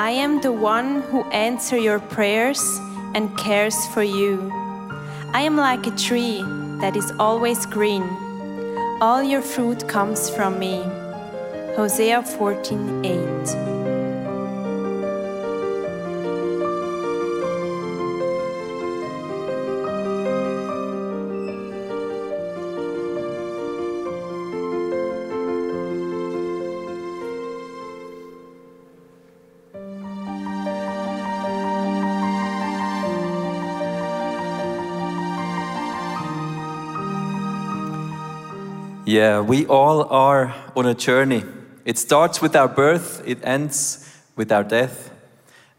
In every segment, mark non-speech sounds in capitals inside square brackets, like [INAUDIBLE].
I am the one who answers your prayers and cares for you. I am like a tree that is always green. All your fruit comes from me. Hosea 14 Yeah, we all are on a journey. It starts with our birth, it ends with our death.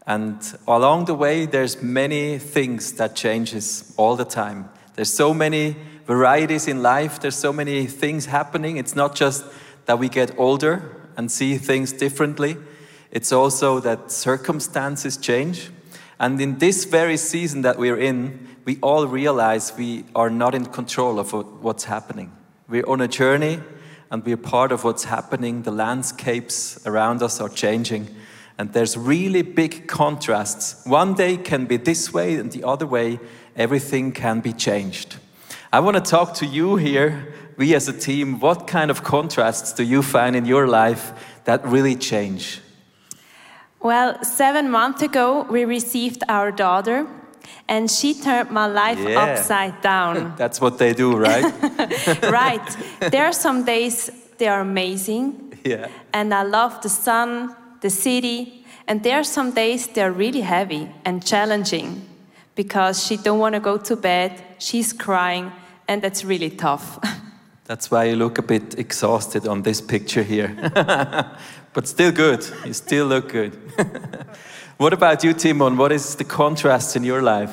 And along the way, there's many things that changes all the time. There's so many varieties in life. There's so many things happening. It's not just that we get older and see things differently. It's also that circumstances change. And in this very season that we're in, we all realize we are not in control of what's happening. We're on a journey and we're part of what's happening. The landscapes around us are changing. And there's really big contrasts. One day can be this way, and the other way, everything can be changed. I want to talk to you here, we as a team. What kind of contrasts do you find in your life that really change? Well, seven months ago, we received our daughter, and she turned my life Yeah. upside down. [LAUGHS] That's what they do, right? [LAUGHS] right. There are some days they are amazing, yeah. and I love the sun, the city, and there are some days they're really heavy and challenging because she don't want to go to bed, she's crying, and that's really tough. [LAUGHS] That's why you look a bit exhausted on this picture here. but still good. You still look good. What about you, Timon? What is the contrast in your life?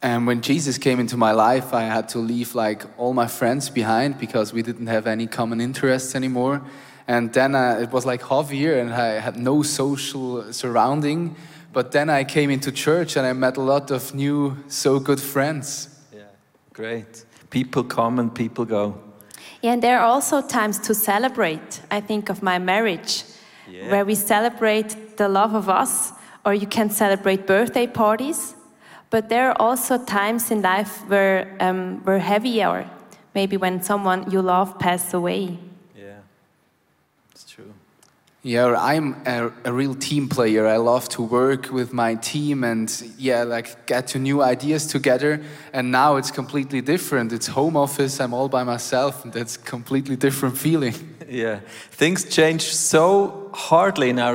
And when Jesus came into my life, I had to leave like all my friends behind because we didn't have any common interests anymore. And then uh, it was like half a year and I had no social surrounding. But then I came into church and I met a lot of new, so good friends. Yeah, great. People come and people go. Yeah, and there are also times to celebrate. I think of my marriage, Yeah. where we celebrate the love of us, or you can celebrate birthday parties. But there are also times in life where um, we're heavier, maybe when someone you love passed away. Yeah, it's true. Yeah, I'm a, a real team player. I love to work with my team and yeah, like get to new ideas together. And now it's completely different. It's home office. I'm all by myself, and that's completely different feeling. [LAUGHS] Yeah, things change so hardly in our